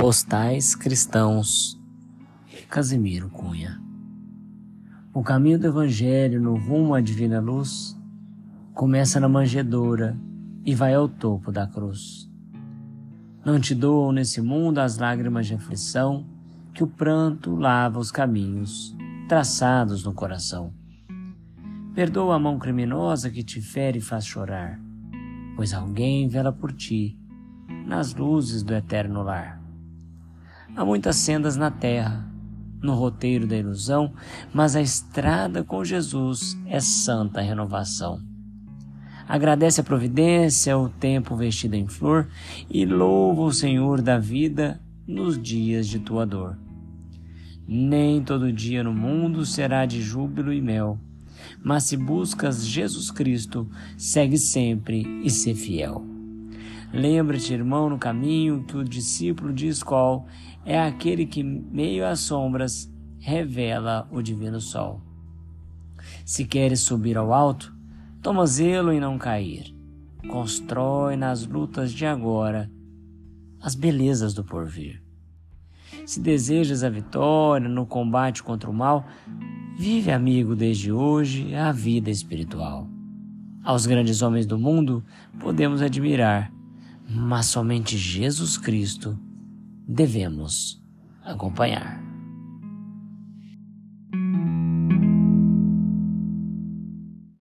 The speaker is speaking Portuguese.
Postais Cristãos Casimiro Cunha O caminho do Evangelho no rumo à divina luz começa na manjedoura e vai ao topo da cruz. Não te doam nesse mundo as lágrimas de aflição que o pranto lava os caminhos traçados no coração. Perdoa a mão criminosa que te fere e faz chorar, pois alguém vela por ti nas luzes do eterno lar. Há muitas sendas na terra, no roteiro da ilusão, mas a estrada com Jesus é santa renovação. Agradece a providência, o tempo vestido em flor e louva o Senhor da vida nos dias de tua dor. Nem todo dia no mundo será de júbilo e mel, mas se buscas Jesus Cristo, segue sempre e ser fiel. Lembra-te, irmão, no caminho que o discípulo de escol é aquele que, meio às sombras, revela o divino sol. Se queres subir ao alto, toma zelo em não cair. Constrói nas lutas de agora as belezas do porvir. Se desejas a vitória no combate contra o mal, vive, amigo, desde hoje a vida espiritual. Aos grandes homens do mundo podemos admirar mas somente Jesus Cristo devemos acompanhar.